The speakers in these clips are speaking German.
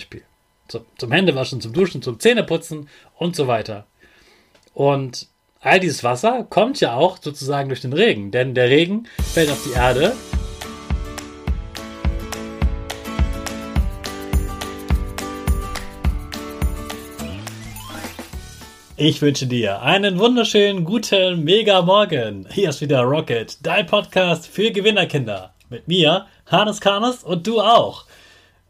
Beispiel. Zum, zum Händewaschen, zum Duschen, zum Zähneputzen und so weiter. Und all dieses Wasser kommt ja auch sozusagen durch den Regen, denn der Regen fällt auf die Erde. Ich wünsche dir einen wunderschönen guten Mega Morgen. Hier ist wieder Rocket, dein Podcast für Gewinnerkinder. Mit mir, Hannes Karnes und du auch.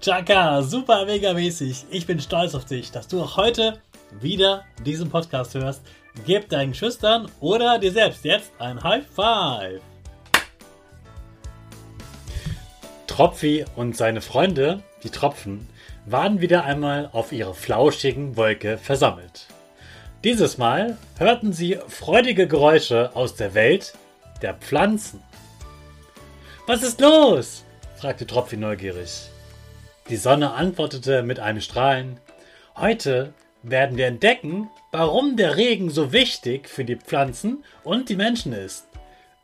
Chaka, super mega mäßig. Ich bin stolz auf dich, dass du auch heute wieder diesen Podcast hörst. Gib deinen Schüchtern oder dir selbst jetzt ein High Five. Tropfi und seine Freunde, die Tropfen, waren wieder einmal auf ihrer flauschigen Wolke versammelt. Dieses Mal hörten sie freudige Geräusche aus der Welt der Pflanzen. Was ist los? fragte Tropfi neugierig. Die Sonne antwortete mit einem Strahlen. Heute werden wir entdecken, warum der Regen so wichtig für die Pflanzen und die Menschen ist.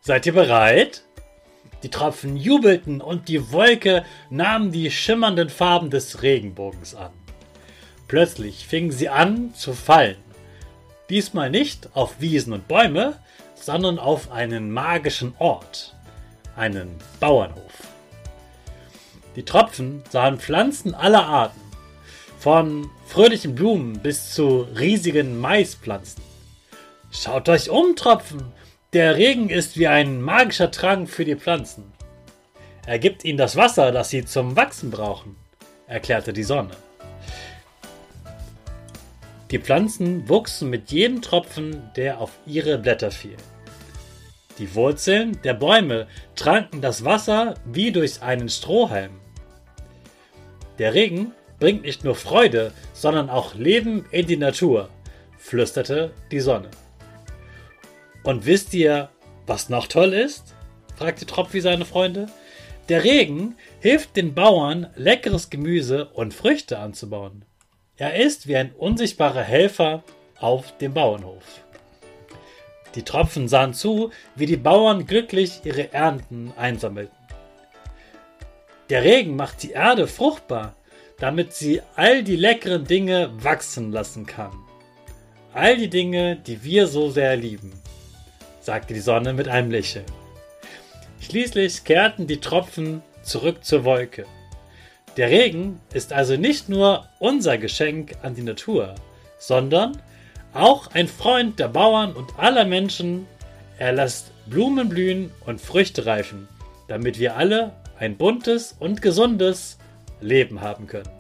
Seid ihr bereit? Die Tropfen jubelten und die Wolke nahm die schimmernden Farben des Regenbogens an. Plötzlich fingen sie an zu fallen. Diesmal nicht auf Wiesen und Bäume, sondern auf einen magischen Ort, einen Bauernhof. Die Tropfen sahen Pflanzen aller Arten, von fröhlichen Blumen bis zu riesigen Maispflanzen. Schaut euch um, Tropfen! Der Regen ist wie ein magischer Trank für die Pflanzen. Er gibt ihnen das Wasser, das sie zum Wachsen brauchen, erklärte die Sonne. Die Pflanzen wuchsen mit jedem Tropfen, der auf ihre Blätter fiel. Die Wurzeln der Bäume tranken das Wasser wie durch einen Strohhalm. Der Regen bringt nicht nur Freude, sondern auch Leben in die Natur, flüsterte die Sonne. Und wisst ihr, was noch toll ist? fragte Tropfi seine Freunde. Der Regen hilft den Bauern, leckeres Gemüse und Früchte anzubauen. Er ist wie ein unsichtbarer Helfer auf dem Bauernhof. Die Tropfen sahen zu, wie die Bauern glücklich ihre Ernten einsammelten. Der Regen macht die Erde fruchtbar, damit sie all die leckeren Dinge wachsen lassen kann. All die Dinge, die wir so sehr lieben, sagte die Sonne mit einem Lächeln. Schließlich kehrten die Tropfen zurück zur Wolke. Der Regen ist also nicht nur unser Geschenk an die Natur, sondern auch ein Freund der Bauern und aller Menschen. Er lässt Blumen blühen und Früchte reifen, damit wir alle ein buntes und gesundes Leben haben können.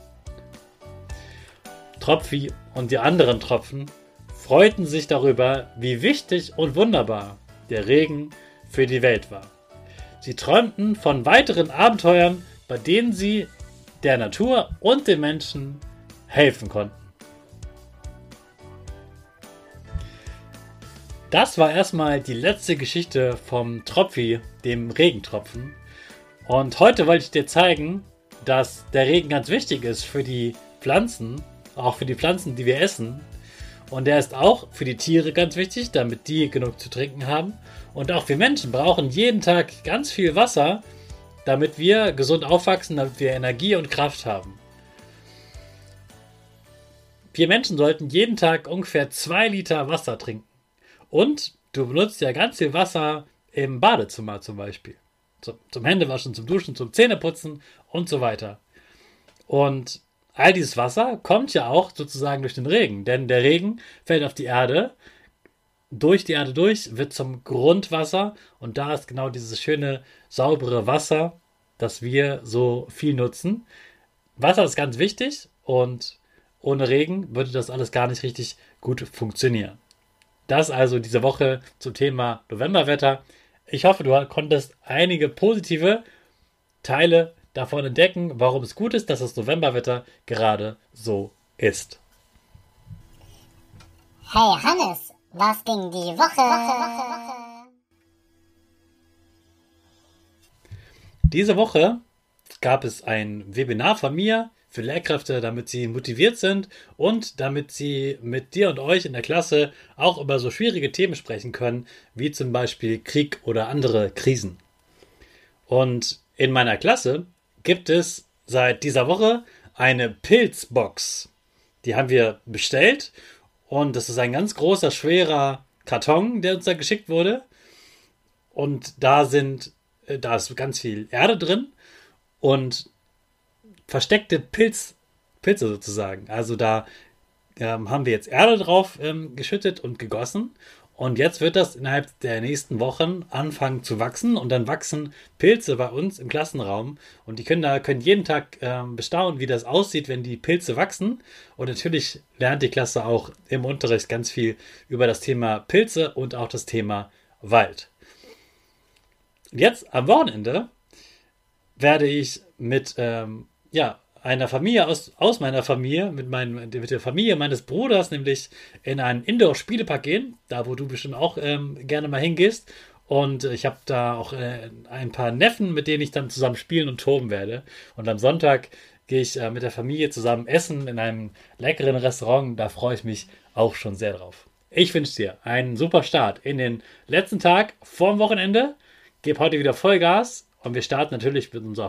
Tropfi und die anderen Tropfen freuten sich darüber, wie wichtig und wunderbar der Regen für die Welt war. Sie träumten von weiteren Abenteuern, bei denen sie der Natur und den Menschen helfen konnten. Das war erstmal die letzte Geschichte vom Tropfi, dem Regentropfen. Und heute wollte ich dir zeigen, dass der Regen ganz wichtig ist für die Pflanzen, auch für die Pflanzen, die wir essen. Und der ist auch für die Tiere ganz wichtig, damit die genug zu trinken haben. Und auch wir Menschen brauchen jeden Tag ganz viel Wasser, damit wir gesund aufwachsen, damit wir Energie und Kraft haben. Wir Menschen sollten jeden Tag ungefähr zwei Liter Wasser trinken. Und du benutzt ja ganz viel Wasser im Badezimmer zum Beispiel. Zum, zum Händewaschen, zum Duschen, zum Zähneputzen und so weiter. Und all dieses Wasser kommt ja auch sozusagen durch den Regen, denn der Regen fällt auf die Erde, durch die Erde durch, wird zum Grundwasser und da ist genau dieses schöne, saubere Wasser, das wir so viel nutzen. Wasser ist ganz wichtig und ohne Regen würde das alles gar nicht richtig gut funktionieren. Das also diese Woche zum Thema Novemberwetter. Ich hoffe, du konntest einige positive Teile davon entdecken, warum es gut ist, dass das Novemberwetter gerade so ist. Hey Hannes, was ging die Woche? Woche, Woche? Diese Woche gab es ein Webinar von mir für Lehrkräfte, damit sie motiviert sind und damit sie mit dir und euch in der Klasse auch über so schwierige Themen sprechen können, wie zum Beispiel Krieg oder andere Krisen. Und in meiner Klasse gibt es seit dieser Woche eine Pilzbox. Die haben wir bestellt und das ist ein ganz großer, schwerer Karton, der uns da geschickt wurde. Und da sind, äh, da ist ganz viel Erde drin und versteckte Pilz, Pilze sozusagen. Also da ähm, haben wir jetzt Erde drauf ähm, geschüttet und gegossen. Und jetzt wird das innerhalb der nächsten Wochen anfangen zu wachsen und dann wachsen Pilze bei uns im Klassenraum und die Kinder können jeden Tag ähm, bestaunen, wie das aussieht, wenn die Pilze wachsen. Und natürlich lernt die Klasse auch im Unterricht ganz viel über das Thema Pilze und auch das Thema Wald. Jetzt am Wochenende werde ich mit ähm, ja, einer Familie aus, aus meiner Familie, mit, meinem, mit der Familie meines Bruders, nämlich in einen Indoor-Spielepark gehen, da wo du bestimmt auch ähm, gerne mal hingehst. Und ich habe da auch äh, ein paar Neffen, mit denen ich dann zusammen spielen und toben werde. Und am Sonntag gehe ich äh, mit der Familie zusammen essen in einem leckeren Restaurant. Da freue ich mich auch schon sehr drauf. Ich wünsche dir einen super Start in den letzten Tag vorm Wochenende. Gebe heute wieder Vollgas und wir starten natürlich mit unserer